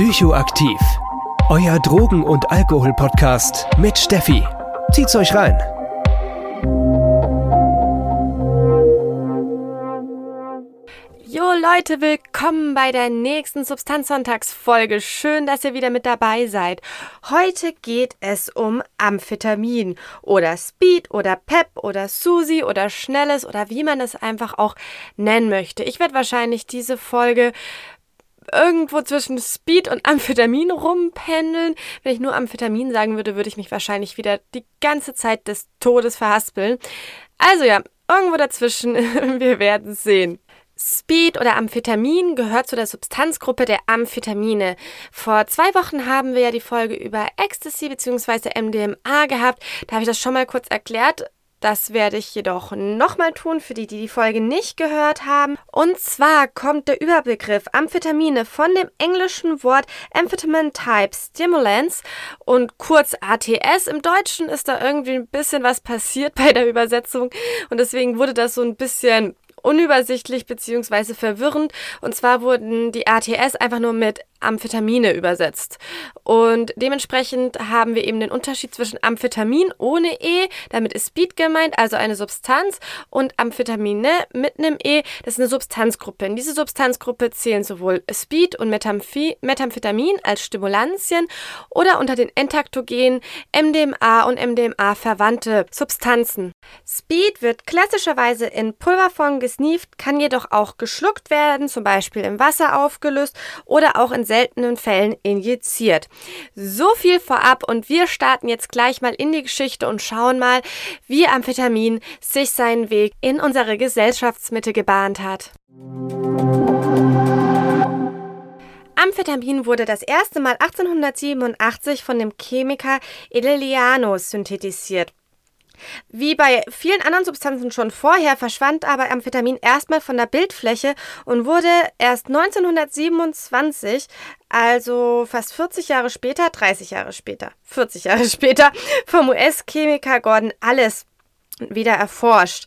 Psychoaktiv. Euer Drogen- und Alkohol-Podcast mit Steffi. Zieht's euch rein. Jo Leute, willkommen bei der nächsten Substanzsonntagsfolge. Schön, dass ihr wieder mit dabei seid. Heute geht es um Amphetamin oder Speed oder Pep oder Susi oder Schnelles oder wie man es einfach auch nennen möchte. Ich werde wahrscheinlich diese Folge irgendwo zwischen Speed und Amphetamin rumpendeln. Wenn ich nur Amphetamin sagen würde, würde ich mich wahrscheinlich wieder die ganze Zeit des Todes verhaspeln. Also ja, irgendwo dazwischen. Wir werden sehen. Speed oder Amphetamin gehört zu der Substanzgruppe der Amphetamine. Vor zwei Wochen haben wir ja die Folge über Ecstasy bzw. MDMA gehabt. Da habe ich das schon mal kurz erklärt. Das werde ich jedoch nochmal tun, für die, die die Folge nicht gehört haben. Und zwar kommt der Überbegriff Amphetamine von dem englischen Wort Amphetamine Type Stimulants und kurz ATS. Im Deutschen ist da irgendwie ein bisschen was passiert bei der Übersetzung und deswegen wurde das so ein bisschen unübersichtlich bzw. verwirrend. Und zwar wurden die ATS einfach nur mit Amphetamine übersetzt. Und dementsprechend haben wir eben den Unterschied zwischen Amphetamin ohne E, damit ist Speed gemeint, also eine Substanz, und Amphetamine mit einem E, das ist eine Substanzgruppe. In diese Substanzgruppe zählen sowohl Speed und Metamphi Methamphetamin als Stimulantien oder unter den Entaktogenen MDMA und MDMA verwandte Substanzen. Speed wird klassischerweise in Pulverform gesneeft, kann jedoch auch geschluckt werden, zum Beispiel im Wasser aufgelöst oder auch in seltenen Fällen injiziert. So viel vorab und wir starten jetzt gleich mal in die Geschichte und schauen mal, wie Amphetamin sich seinen Weg in unsere Gesellschaftsmitte gebahnt hat. Amphetamin wurde das erste Mal 1887 von dem Chemiker Elelianus synthetisiert. Wie bei vielen anderen Substanzen schon vorher verschwand aber Amphetamin erstmal von der Bildfläche und wurde erst 1927, also fast 40 Jahre später, 30 Jahre später, 40 Jahre später, vom US-Chemiker Gordon Alles wieder erforscht.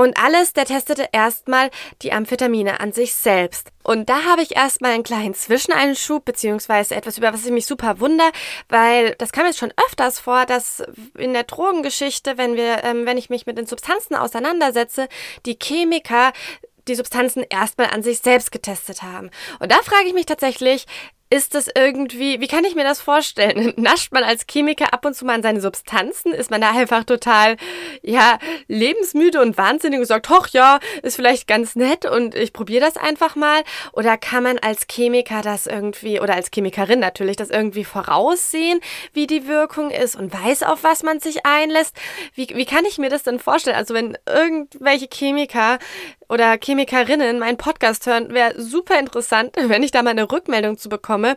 Und alles, der testete erstmal die Amphetamine an sich selbst. Und da habe ich erstmal einen kleinen Zwischeneinschub, beziehungsweise etwas, über was ich mich super wundere, weil das kam jetzt schon öfters vor, dass in der Drogengeschichte, wenn wir, ähm, wenn ich mich mit den Substanzen auseinandersetze, die Chemiker die Substanzen erstmal an sich selbst getestet haben. Und da frage ich mich tatsächlich, ist das irgendwie, wie kann ich mir das vorstellen? Nascht man als Chemiker ab und zu mal an seine Substanzen? Ist man da einfach total, ja, lebensmüde und wahnsinnig und sagt, hoch, ja, ist vielleicht ganz nett und ich probiere das einfach mal? Oder kann man als Chemiker das irgendwie, oder als Chemikerin natürlich, das irgendwie voraussehen, wie die Wirkung ist und weiß, auf was man sich einlässt? Wie, wie kann ich mir das denn vorstellen? Also wenn irgendwelche Chemiker oder Chemikerinnen meinen Podcast hören, wäre super interessant, wenn ich da mal eine Rückmeldung zu bekomme,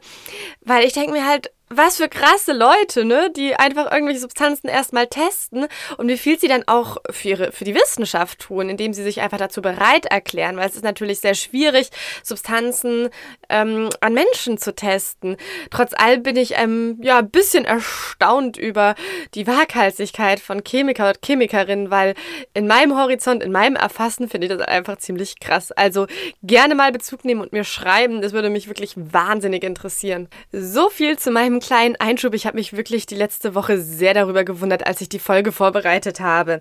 weil ich denke mir halt, was für krasse Leute, ne, die einfach irgendwelche Substanzen erstmal testen und wie viel sie dann auch für, ihre, für die Wissenschaft tun, indem sie sich einfach dazu bereit erklären, weil es ist natürlich sehr schwierig, Substanzen ähm, an Menschen zu testen. Trotz allem bin ich ähm, ja ein bisschen erstaunt über die Waghalsigkeit von Chemiker und Chemikerinnen, weil in meinem Horizont, in meinem Erfassen finde ich das einfach ziemlich krass. Also gerne mal Bezug nehmen und mir schreiben, das würde mich wirklich wahnsinnig interessieren. So viel zu meinem kleinen Einschub. Ich habe mich wirklich die letzte Woche sehr darüber gewundert, als ich die Folge vorbereitet habe.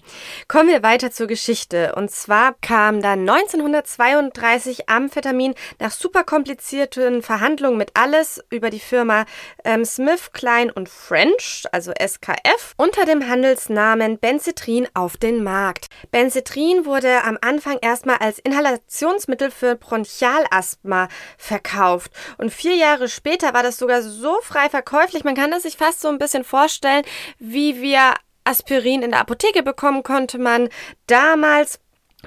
Kommen wir weiter zur Geschichte. Und zwar kam dann 1932 Amphetamin nach super komplizierten Verhandlungen mit Alles über die Firma ähm, Smith, Klein und French, also SKF, unter dem Handelsnamen Benzedrin auf den Markt. Benzedrin wurde am Anfang erstmal als Inhalationsmittel für Bronchialasthma verkauft. Und vier Jahre später war das sogar so frei verkauft, käuflich. Man kann das sich fast so ein bisschen vorstellen, wie wir Aspirin in der Apotheke bekommen konnte man damals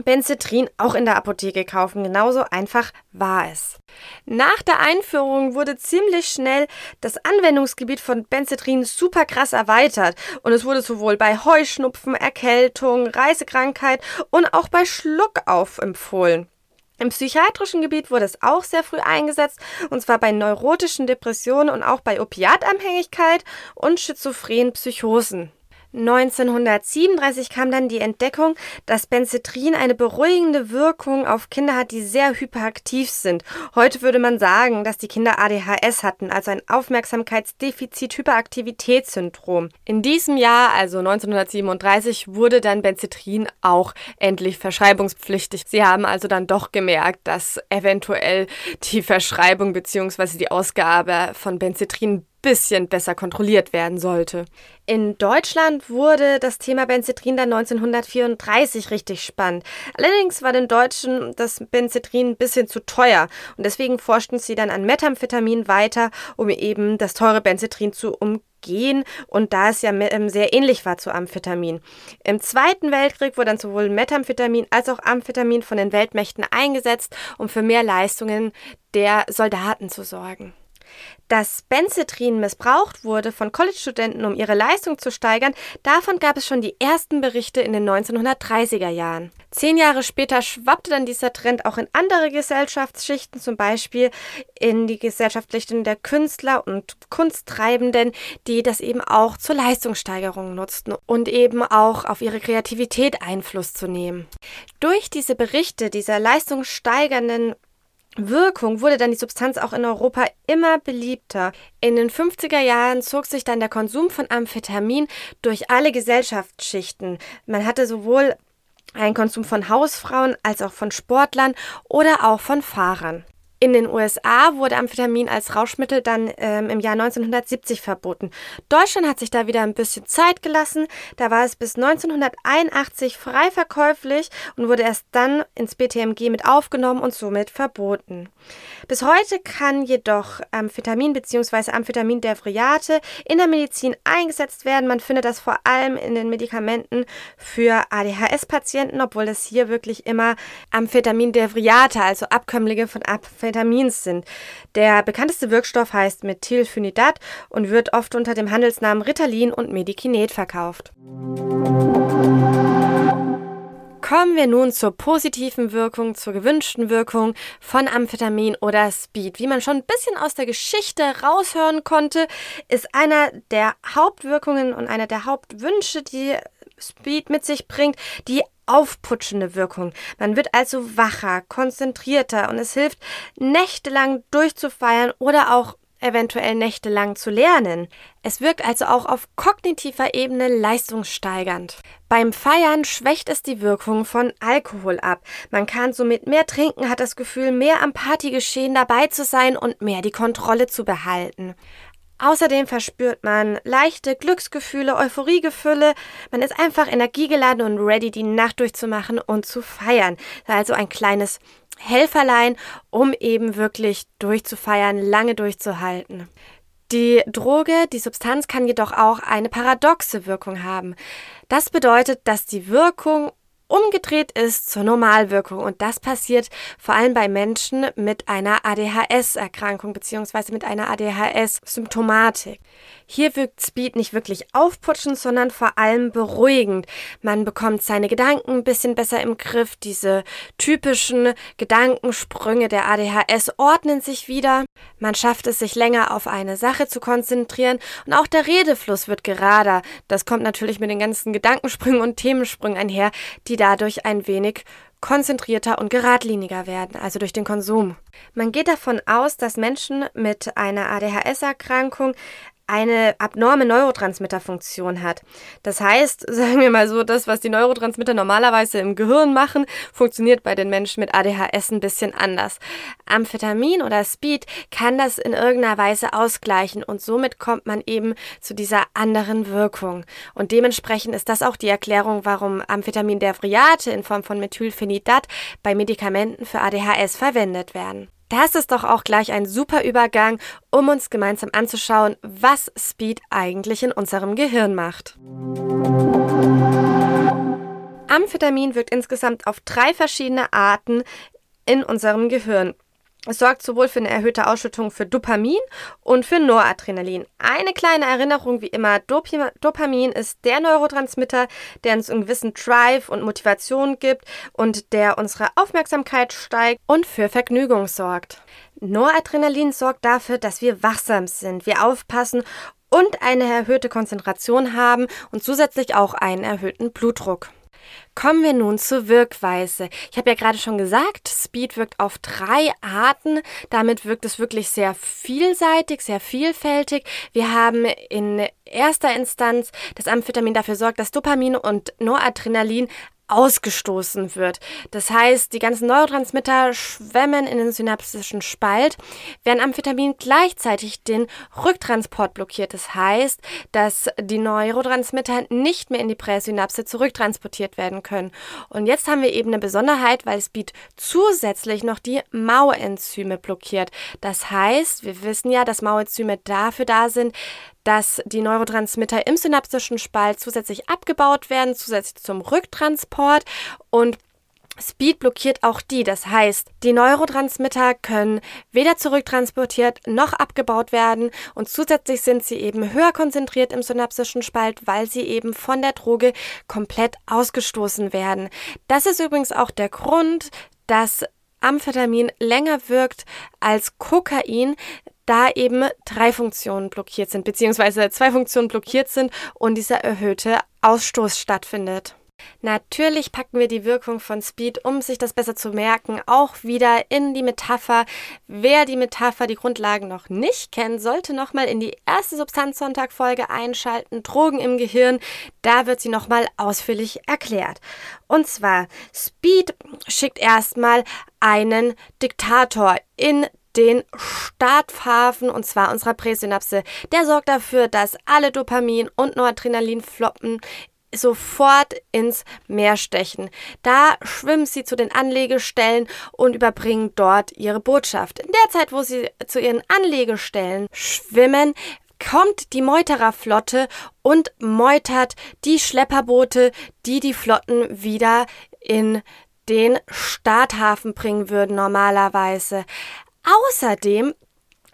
Benzedrin auch in der Apotheke kaufen. Genauso einfach war es. Nach der Einführung wurde ziemlich schnell das Anwendungsgebiet von Benzedrin super krass erweitert und es wurde sowohl bei Heuschnupfen, Erkältung, Reisekrankheit und auch bei Schluckauf empfohlen. Im psychiatrischen Gebiet wurde es auch sehr früh eingesetzt, und zwar bei neurotischen Depressionen und auch bei Opiatabhängigkeit und schizophrenen Psychosen. 1937 kam dann die Entdeckung, dass Benzedrin eine beruhigende Wirkung auf Kinder hat, die sehr hyperaktiv sind. Heute würde man sagen, dass die Kinder ADHS hatten, also ein Aufmerksamkeitsdefizit-Hyperaktivitätssyndrom. In diesem Jahr, also 1937, wurde dann Benzedrin auch endlich verschreibungspflichtig. Sie haben also dann doch gemerkt, dass eventuell die Verschreibung bzw. die Ausgabe von Benzedrin bisschen besser kontrolliert werden sollte. In Deutschland wurde das Thema Benzedrin dann 1934 richtig spannend. Allerdings war den Deutschen das Benzedrin ein bisschen zu teuer und deswegen forschten sie dann an Methamphetamin weiter, um eben das teure Benzedrin zu umgehen und da es ja ähm, sehr ähnlich war zu Amphetamin. Im Zweiten Weltkrieg wurde dann sowohl Methamphetamin als auch Amphetamin von den Weltmächten eingesetzt, um für mehr Leistungen der Soldaten zu sorgen. Dass Benzedrin missbraucht wurde von College-Studenten, um ihre Leistung zu steigern, davon gab es schon die ersten Berichte in den 1930er Jahren. Zehn Jahre später schwappte dann dieser Trend auch in andere Gesellschaftsschichten, zum Beispiel in die Gesellschaftsschichten der Künstler und Kunsttreibenden, die das eben auch zur Leistungssteigerung nutzten und eben auch auf ihre Kreativität Einfluss zu nehmen. Durch diese Berichte dieser leistungssteigernden Wirkung wurde dann die Substanz auch in Europa immer beliebter. In den 50er Jahren zog sich dann der Konsum von Amphetamin durch alle Gesellschaftsschichten. Man hatte sowohl einen Konsum von Hausfrauen als auch von Sportlern oder auch von Fahrern. In den USA wurde Amphetamin als Rauschmittel dann ähm, im Jahr 1970 verboten. Deutschland hat sich da wieder ein bisschen Zeit gelassen. Da war es bis 1981 frei verkäuflich und wurde erst dann ins BTMG mit aufgenommen und somit verboten. Bis heute kann jedoch Amphetamin bzw. Amphetaminderivat in der Medizin eingesetzt werden. Man findet das vor allem in den Medikamenten für ADHS-Patienten, obwohl es hier wirklich immer Amphetaminderivat, also Abkömmlinge von Amphetamin Amphetamins sind. Der bekannteste Wirkstoff heißt Methylphenidat und wird oft unter dem Handelsnamen Ritalin und Medikinet verkauft. Kommen wir nun zur positiven Wirkung, zur gewünschten Wirkung von Amphetamin oder Speed. Wie man schon ein bisschen aus der Geschichte raushören konnte, ist einer der Hauptwirkungen und einer der Hauptwünsche, die Speed mit sich bringt, die aufputschende Wirkung. Man wird also wacher, konzentrierter und es hilft, nächtelang durchzufeiern oder auch eventuell nächtelang zu lernen. Es wirkt also auch auf kognitiver Ebene leistungssteigernd. Beim Feiern schwächt es die Wirkung von Alkohol ab. Man kann somit mehr trinken, hat das Gefühl, mehr am Partygeschehen dabei zu sein und mehr die Kontrolle zu behalten. Außerdem verspürt man leichte Glücksgefühle, Euphoriegefühle. Man ist einfach energiegeladen und ready, die Nacht durchzumachen und zu feiern. Also ein kleines Helferlein, um eben wirklich durchzufeiern, lange durchzuhalten. Die Droge, die Substanz kann jedoch auch eine paradoxe Wirkung haben. Das bedeutet, dass die Wirkung umgedreht ist zur Normalwirkung. Und das passiert vor allem bei Menschen mit einer ADHS-Erkrankung bzw. mit einer ADHS-Symptomatik. Hier wirkt Speed nicht wirklich aufputschend, sondern vor allem beruhigend. Man bekommt seine Gedanken ein bisschen besser im Griff. Diese typischen Gedankensprünge der ADHS ordnen sich wieder. Man schafft es, sich länger auf eine Sache zu konzentrieren und auch der Redefluss wird gerader. Das kommt natürlich mit den ganzen Gedankensprüngen und Themensprüngen einher, die dadurch ein wenig konzentrierter und geradliniger werden, also durch den Konsum. Man geht davon aus, dass Menschen mit einer ADHS-Erkrankung eine abnorme Neurotransmitterfunktion hat. Das heißt, sagen wir mal so, das, was die Neurotransmitter normalerweise im Gehirn machen, funktioniert bei den Menschen mit ADHS ein bisschen anders. Amphetamin oder Speed kann das in irgendeiner Weise ausgleichen und somit kommt man eben zu dieser anderen Wirkung. Und dementsprechend ist das auch die Erklärung, warum Amphetamin-Derivate in Form von Methylphenidat bei Medikamenten für ADHS verwendet werden. Das ist doch auch gleich ein super Übergang, um uns gemeinsam anzuschauen, was Speed eigentlich in unserem Gehirn macht. Amphetamin wirkt insgesamt auf drei verschiedene Arten in unserem Gehirn. Es sorgt sowohl für eine erhöhte Ausschüttung für Dopamin und für Noradrenalin. Eine kleine Erinnerung wie immer, Dopamin ist der Neurotransmitter, der uns einen gewissen Drive und Motivation gibt und der unsere Aufmerksamkeit steigt und für Vergnügung sorgt. Noradrenalin sorgt dafür, dass wir wachsam sind, wir aufpassen und eine erhöhte Konzentration haben und zusätzlich auch einen erhöhten Blutdruck. Kommen wir nun zur Wirkweise. Ich habe ja gerade schon gesagt, Speed wirkt auf drei Arten. Damit wirkt es wirklich sehr vielseitig, sehr vielfältig. Wir haben in erster Instanz das Amphetamin dafür sorgt, dass Dopamin und Noradrenalin ausgestoßen wird. Das heißt, die ganzen Neurotransmitter schwemmen in den synaptischen Spalt, während Amphetamin gleichzeitig den Rücktransport blockiert. Das heißt, dass die Neurotransmitter nicht mehr in die Präsynapse zurücktransportiert werden können. Und jetzt haben wir eben eine Besonderheit, weil Speed zusätzlich noch die Mauenzyme blockiert. Das heißt, wir wissen ja, dass Mauenzyme dafür da sind, dass die Neurotransmitter im synaptischen Spalt zusätzlich abgebaut werden, zusätzlich zum Rücktransport und Speed blockiert auch die. Das heißt, die Neurotransmitter können weder zurücktransportiert noch abgebaut werden und zusätzlich sind sie eben höher konzentriert im synaptischen Spalt, weil sie eben von der Droge komplett ausgestoßen werden. Das ist übrigens auch der Grund, dass Amphetamin länger wirkt als Kokain, da eben drei Funktionen blockiert sind, beziehungsweise zwei Funktionen blockiert sind und dieser erhöhte Ausstoß stattfindet. Natürlich packen wir die Wirkung von Speed, um sich das besser zu merken, auch wieder in die Metapher. Wer die Metapher, die Grundlagen noch nicht kennt, sollte nochmal in die erste Substanzsonntag-Folge einschalten, Drogen im Gehirn. Da wird sie nochmal ausführlich erklärt. Und zwar, Speed schickt erstmal einen Diktator in den Starthafen und zwar unserer Präsynapse. Der sorgt dafür, dass alle Dopamin- und Noradrenalinfloppen sofort ins Meer stechen. Da schwimmen sie zu den Anlegestellen und überbringen dort ihre Botschaft. In der Zeit, wo sie zu ihren Anlegestellen schwimmen, kommt die Meutererflotte und meutert die Schlepperboote, die die Flotten wieder in den Starthafen bringen würden normalerweise. Außerdem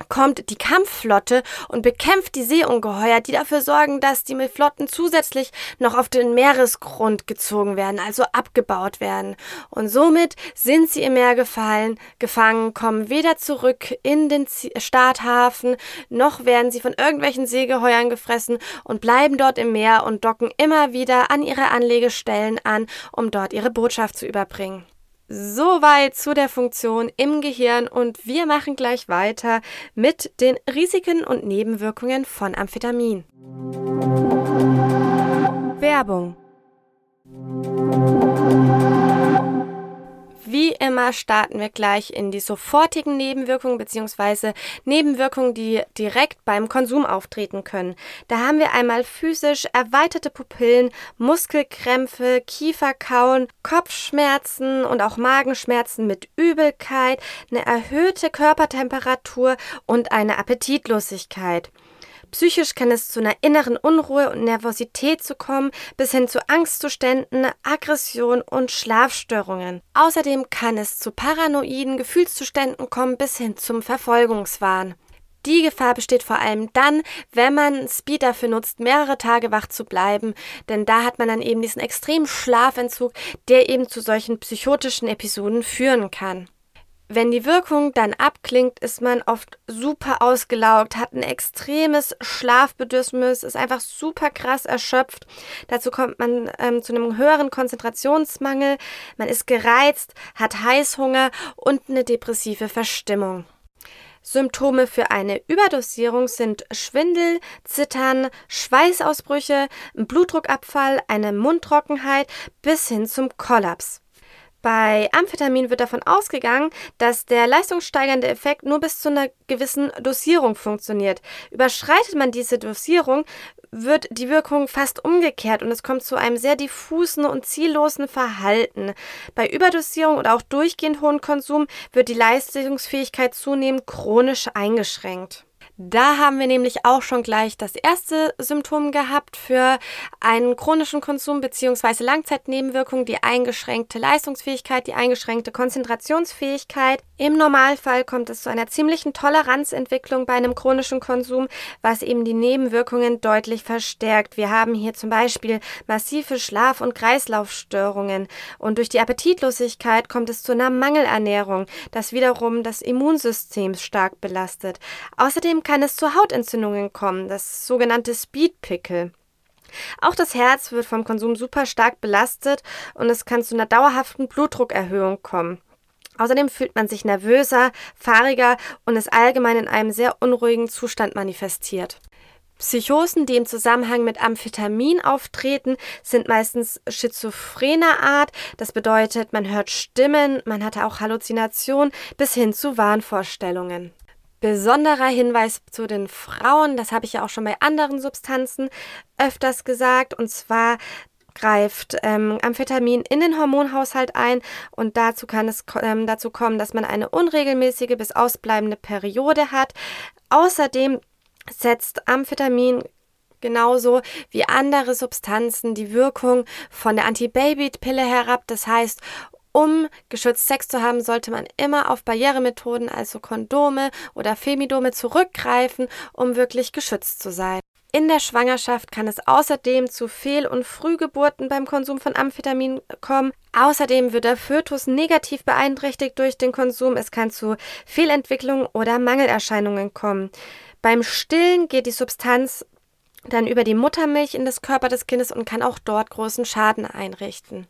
kommt die Kampfflotte und bekämpft die Seeungeheuer, die dafür sorgen, dass die Flotten zusätzlich noch auf den Meeresgrund gezogen werden, also abgebaut werden. Und somit sind sie im Meer gefallen, gefangen, kommen weder zurück in den Starthafen, noch werden sie von irgendwelchen Seegeheuern gefressen und bleiben dort im Meer und docken immer wieder an ihre Anlegestellen an, um dort ihre Botschaft zu überbringen. Soweit zu der Funktion im Gehirn und wir machen gleich weiter mit den Risiken und Nebenwirkungen von Amphetamin. Werbung wie immer starten wir gleich in die sofortigen Nebenwirkungen bzw. Nebenwirkungen, die direkt beim Konsum auftreten können. Da haben wir einmal physisch erweiterte Pupillen, Muskelkrämpfe, Kieferkauen, Kopfschmerzen und auch Magenschmerzen mit Übelkeit, eine erhöhte Körpertemperatur und eine Appetitlosigkeit. Psychisch kann es zu einer inneren Unruhe und Nervosität zu kommen, bis hin zu Angstzuständen, Aggression und Schlafstörungen. Außerdem kann es zu paranoiden Gefühlszuständen kommen, bis hin zum Verfolgungswahn. Die Gefahr besteht vor allem dann, wenn man Speed dafür nutzt, mehrere Tage wach zu bleiben, denn da hat man dann eben diesen extremen Schlafentzug, der eben zu solchen psychotischen Episoden führen kann. Wenn die Wirkung dann abklingt, ist man oft super ausgelaugt, hat ein extremes Schlafbedürfnis, ist einfach super krass erschöpft. Dazu kommt man ähm, zu einem höheren Konzentrationsmangel, man ist gereizt, hat Heißhunger und eine depressive Verstimmung. Symptome für eine Überdosierung sind Schwindel, Zittern, Schweißausbrüche, Blutdruckabfall, eine Mundtrockenheit bis hin zum Kollaps. Bei Amphetamin wird davon ausgegangen, dass der leistungssteigernde Effekt nur bis zu einer gewissen Dosierung funktioniert. Überschreitet man diese Dosierung, wird die Wirkung fast umgekehrt und es kommt zu einem sehr diffusen und ziellosen Verhalten. Bei Überdosierung oder auch durchgehend hohen Konsum wird die Leistungsfähigkeit zunehmend chronisch eingeschränkt. Da haben wir nämlich auch schon gleich das erste Symptom gehabt für einen chronischen Konsum bzw. Langzeitnebenwirkungen, die eingeschränkte Leistungsfähigkeit, die eingeschränkte Konzentrationsfähigkeit. Im Normalfall kommt es zu einer ziemlichen Toleranzentwicklung bei einem chronischen Konsum, was eben die Nebenwirkungen deutlich verstärkt. Wir haben hier zum Beispiel massive Schlaf- und Kreislaufstörungen und durch die Appetitlosigkeit kommt es zu einer Mangelernährung, das wiederum das Immunsystem stark belastet. Außerdem kann es zu Hautentzündungen kommen, das sogenannte Speedpickel. Auch das Herz wird vom Konsum super stark belastet und es kann zu einer dauerhaften Blutdruckerhöhung kommen. Außerdem fühlt man sich nervöser, fahriger und ist allgemein in einem sehr unruhigen Zustand manifestiert. Psychosen, die im Zusammenhang mit Amphetamin auftreten, sind meistens schizophrener Art. Das bedeutet, man hört Stimmen, man hatte auch Halluzinationen bis hin zu Wahnvorstellungen. Besonderer Hinweis zu den Frauen, das habe ich ja auch schon bei anderen Substanzen öfters gesagt, und zwar greift ähm, Amphetamin in den Hormonhaushalt ein und dazu kann es ähm, dazu kommen, dass man eine unregelmäßige bis ausbleibende Periode hat. Außerdem setzt Amphetamin genauso wie andere Substanzen die Wirkung von der Anti-Baby-Pille herab. Das heißt, um geschützt Sex zu haben, sollte man immer auf Barrieremethoden, also Kondome oder Femidome zurückgreifen, um wirklich geschützt zu sein. In der Schwangerschaft kann es außerdem zu Fehl- und Frühgeburten beim Konsum von Amphetamin kommen. Außerdem wird der Fötus negativ beeinträchtigt durch den Konsum. Es kann zu Fehlentwicklungen oder Mangelerscheinungen kommen. Beim Stillen geht die Substanz dann über die Muttermilch in das Körper des Kindes und kann auch dort großen Schaden einrichten.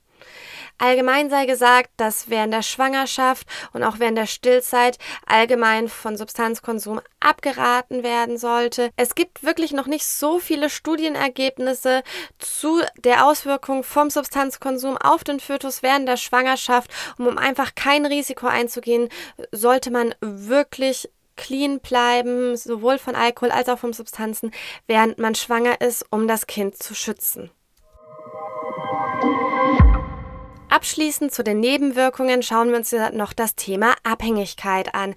Allgemein sei gesagt, dass während der Schwangerschaft und auch während der Stillzeit allgemein von Substanzkonsum abgeraten werden sollte. Es gibt wirklich noch nicht so viele Studienergebnisse zu der Auswirkung vom Substanzkonsum auf den Fötus während der Schwangerschaft. Und um einfach kein Risiko einzugehen, sollte man wirklich clean bleiben, sowohl von Alkohol als auch von Substanzen, während man schwanger ist, um das Kind zu schützen. Abschließend zu den Nebenwirkungen schauen wir uns noch das Thema Abhängigkeit an.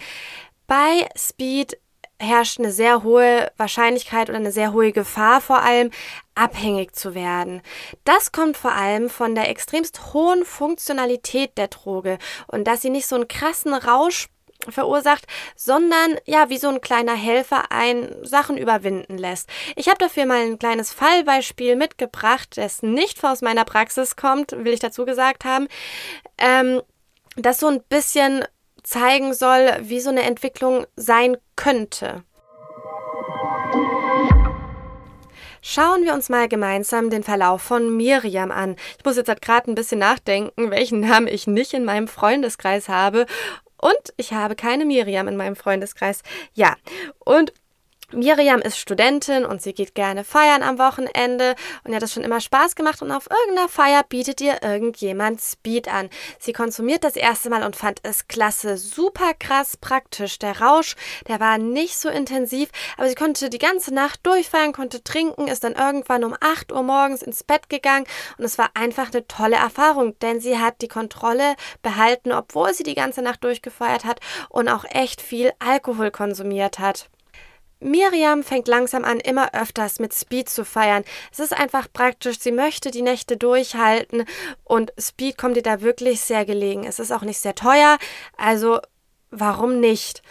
Bei Speed herrscht eine sehr hohe Wahrscheinlichkeit oder eine sehr hohe Gefahr vor allem, abhängig zu werden. Das kommt vor allem von der extremst hohen Funktionalität der Droge und dass sie nicht so einen krassen Rausch verursacht, sondern ja, wie so ein kleiner Helfer ein Sachen überwinden lässt. Ich habe dafür mal ein kleines Fallbeispiel mitgebracht, das nicht aus meiner Praxis kommt, will ich dazu gesagt haben, ähm, das so ein bisschen zeigen soll, wie so eine Entwicklung sein könnte. Schauen wir uns mal gemeinsam den Verlauf von Miriam an. Ich muss jetzt halt gerade ein bisschen nachdenken, welchen Namen ich nicht in meinem Freundeskreis habe und ich habe keine Miriam in meinem Freundeskreis. Ja, und Miriam ist Studentin und sie geht gerne feiern am Wochenende und ihr hat das schon immer Spaß gemacht und auf irgendeiner Feier bietet ihr irgendjemand Speed an. Sie konsumiert das erste Mal und fand es klasse, super krass praktisch. Der Rausch, der war nicht so intensiv, aber sie konnte die ganze Nacht durchfeiern, konnte trinken, ist dann irgendwann um 8 Uhr morgens ins Bett gegangen und es war einfach eine tolle Erfahrung, denn sie hat die Kontrolle behalten, obwohl sie die ganze Nacht durchgefeiert hat und auch echt viel Alkohol konsumiert hat. Miriam fängt langsam an, immer öfters mit Speed zu feiern. Es ist einfach praktisch. Sie möchte die Nächte durchhalten und Speed kommt ihr da wirklich sehr gelegen. Es ist auch nicht sehr teuer, also warum nicht?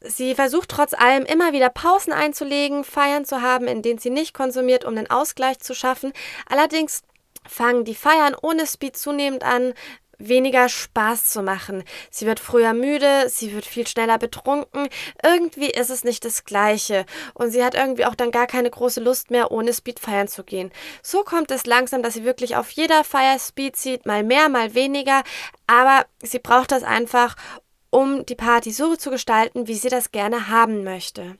Sie versucht trotz allem immer wieder Pausen einzulegen, Feiern zu haben, in denen sie nicht konsumiert, um den Ausgleich zu schaffen. Allerdings fangen die Feiern ohne Speed zunehmend an, weniger Spaß zu machen. Sie wird früher müde, sie wird viel schneller betrunken. Irgendwie ist es nicht das Gleiche. Und sie hat irgendwie auch dann gar keine große Lust mehr, ohne Speed feiern zu gehen. So kommt es langsam, dass sie wirklich auf jeder Feier Speed zieht, mal mehr, mal weniger. Aber sie braucht das einfach, um die Party so zu gestalten, wie sie das gerne haben möchte.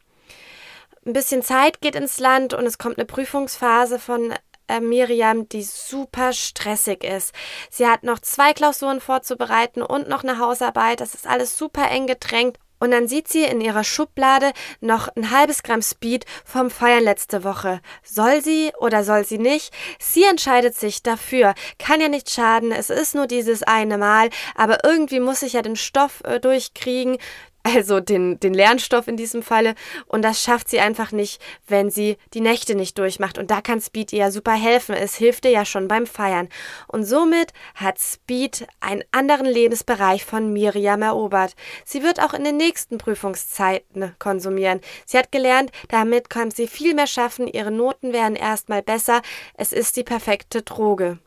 Ein bisschen Zeit geht ins Land und es kommt eine Prüfungsphase von äh, Miriam, die super stressig ist. Sie hat noch zwei Klausuren vorzubereiten und noch eine Hausarbeit. Das ist alles super eng gedrängt. Und dann sieht sie in ihrer Schublade noch ein halbes Gramm Speed vom Feiern letzte Woche. Soll sie oder soll sie nicht? Sie entscheidet sich dafür. Kann ja nicht schaden, es ist nur dieses eine Mal, aber irgendwie muss ich ja den Stoff äh, durchkriegen also den, den Lernstoff in diesem Falle. Und das schafft sie einfach nicht, wenn sie die Nächte nicht durchmacht. Und da kann Speed ihr ja super helfen. Es hilft ihr ja schon beim Feiern. Und somit hat Speed einen anderen Lebensbereich von Miriam erobert. Sie wird auch in den nächsten Prüfungszeiten konsumieren. Sie hat gelernt, damit kann sie viel mehr schaffen. Ihre Noten werden erstmal besser. Es ist die perfekte Droge.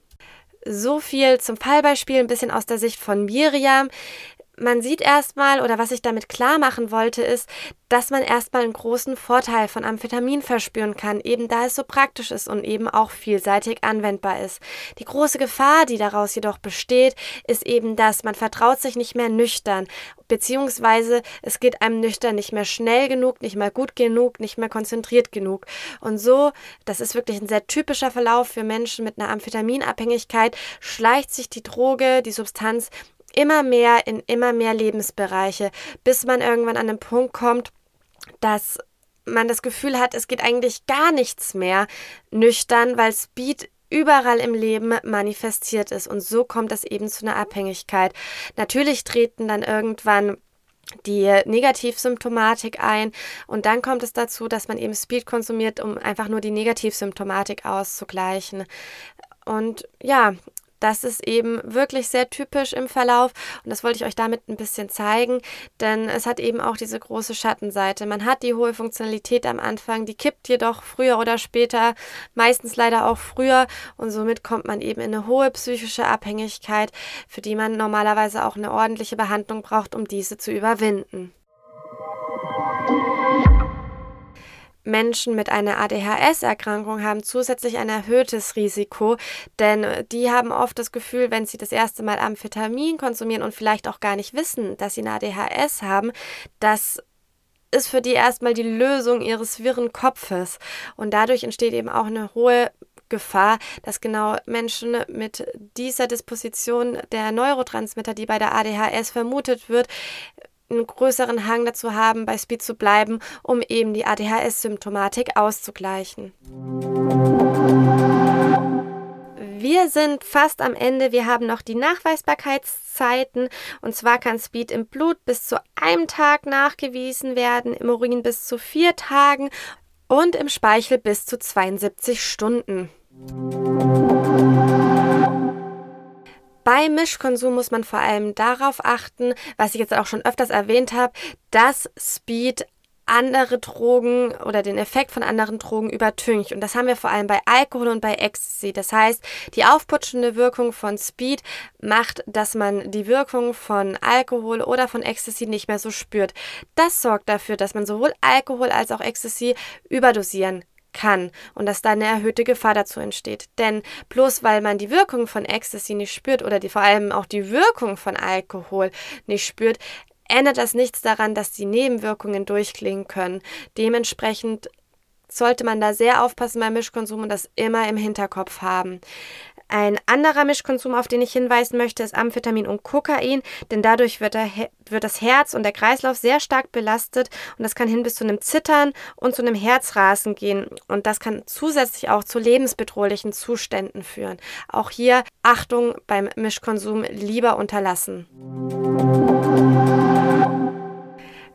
So viel zum Fallbeispiel, ein bisschen aus der Sicht von Miriam man sieht erstmal, oder was ich damit klar machen wollte, ist, dass man erstmal einen großen Vorteil von Amphetamin verspüren kann, eben da es so praktisch ist und eben auch vielseitig anwendbar ist. Die große Gefahr, die daraus jedoch besteht, ist eben dass man vertraut sich nicht mehr nüchtern, beziehungsweise es geht einem nüchtern nicht mehr schnell genug, nicht mehr gut genug, nicht mehr konzentriert genug. Und so, das ist wirklich ein sehr typischer Verlauf für Menschen mit einer Amphetaminabhängigkeit, schleicht sich die Droge, die Substanz immer mehr in immer mehr Lebensbereiche, bis man irgendwann an den Punkt kommt, dass man das Gefühl hat, es geht eigentlich gar nichts mehr nüchtern, weil Speed überall im Leben manifestiert ist. Und so kommt es eben zu einer Abhängigkeit. Natürlich treten dann irgendwann die Negativsymptomatik ein und dann kommt es dazu, dass man eben Speed konsumiert, um einfach nur die Negativsymptomatik auszugleichen. Und ja, das ist eben wirklich sehr typisch im Verlauf und das wollte ich euch damit ein bisschen zeigen, denn es hat eben auch diese große Schattenseite. Man hat die hohe Funktionalität am Anfang, die kippt jedoch früher oder später, meistens leider auch früher und somit kommt man eben in eine hohe psychische Abhängigkeit, für die man normalerweise auch eine ordentliche Behandlung braucht, um diese zu überwinden. Menschen mit einer ADHS-Erkrankung haben zusätzlich ein erhöhtes Risiko, denn die haben oft das Gefühl, wenn sie das erste Mal Amphetamin konsumieren und vielleicht auch gar nicht wissen, dass sie eine ADHS haben, dass ist für die erstmal die Lösung ihres wirren Kopfes. Und dadurch entsteht eben auch eine hohe Gefahr, dass genau Menschen mit dieser Disposition der Neurotransmitter, die bei der ADHS vermutet wird, einen größeren Hang dazu haben, bei Speed zu bleiben, um eben die ADHS-Symptomatik auszugleichen. Wir sind fast am Ende. Wir haben noch die Nachweisbarkeitszeiten. Und zwar kann Speed im Blut bis zu einem Tag nachgewiesen werden, im Urin bis zu vier Tagen und im Speichel bis zu 72 Stunden. Bei Mischkonsum muss man vor allem darauf achten, was ich jetzt auch schon öfters erwähnt habe, dass Speed andere Drogen oder den Effekt von anderen Drogen übertüncht. Und das haben wir vor allem bei Alkohol und bei Ecstasy. Das heißt, die aufputschende Wirkung von Speed macht, dass man die Wirkung von Alkohol oder von Ecstasy nicht mehr so spürt. Das sorgt dafür, dass man sowohl Alkohol als auch Ecstasy überdosieren kann und dass da eine erhöhte Gefahr dazu entsteht. Denn bloß weil man die Wirkung von Ecstasy nicht spürt oder die, vor allem auch die Wirkung von Alkohol nicht spürt, ändert das nichts daran, dass die Nebenwirkungen durchklingen können. Dementsprechend sollte man da sehr aufpassen beim Mischkonsum und das immer im Hinterkopf haben. Ein anderer Mischkonsum, auf den ich hinweisen möchte, ist Amphetamin und Kokain, denn dadurch wird, der, wird, das Herz und der Kreislauf sehr stark belastet und das kann hin bis zu einem Zittern und zu einem Herzrasen gehen und das kann zusätzlich auch zu lebensbedrohlichen Zuständen führen. Auch hier Achtung beim Mischkonsum lieber unterlassen.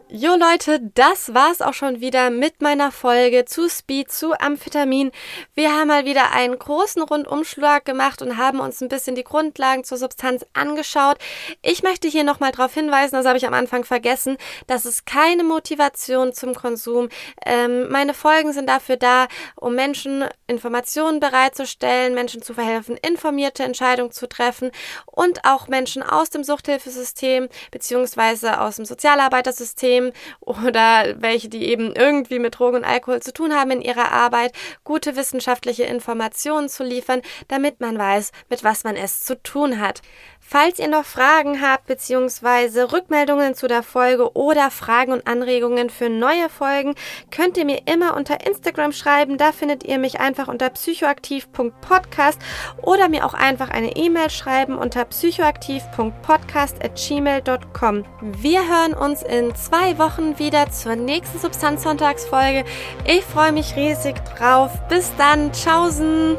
Jo Leute, das war's auch schon wieder mit meiner Folge zu Speed, zu Amphetamin. Wir haben mal wieder einen großen Rundumschlag gemacht und haben uns ein bisschen die Grundlagen zur Substanz angeschaut. Ich möchte hier nochmal darauf hinweisen, das habe ich am Anfang vergessen, dass es keine Motivation zum Konsum. Ähm, meine Folgen sind dafür da, um Menschen Informationen bereitzustellen, Menschen zu verhelfen, informierte Entscheidungen zu treffen und auch Menschen aus dem Suchthilfesystem beziehungsweise aus dem Sozialarbeitersystem oder welche, die eben irgendwie mit Drogen und Alkohol zu tun haben in ihrer Arbeit, gute wissenschaftliche Informationen zu liefern, damit man weiß, mit was man es zu tun hat. Falls ihr noch Fragen habt bzw. Rückmeldungen zu der Folge oder Fragen und Anregungen für neue Folgen, könnt ihr mir immer unter Instagram schreiben. Da findet ihr mich einfach unter psychoaktiv.podcast oder mir auch einfach eine E-Mail schreiben unter psychoaktiv.podcast@gmail.com. Wir hören uns in zwei Wochen wieder zur nächsten Substanzsonntagsfolge. Ich freue mich riesig drauf. Bis dann, tschaußen!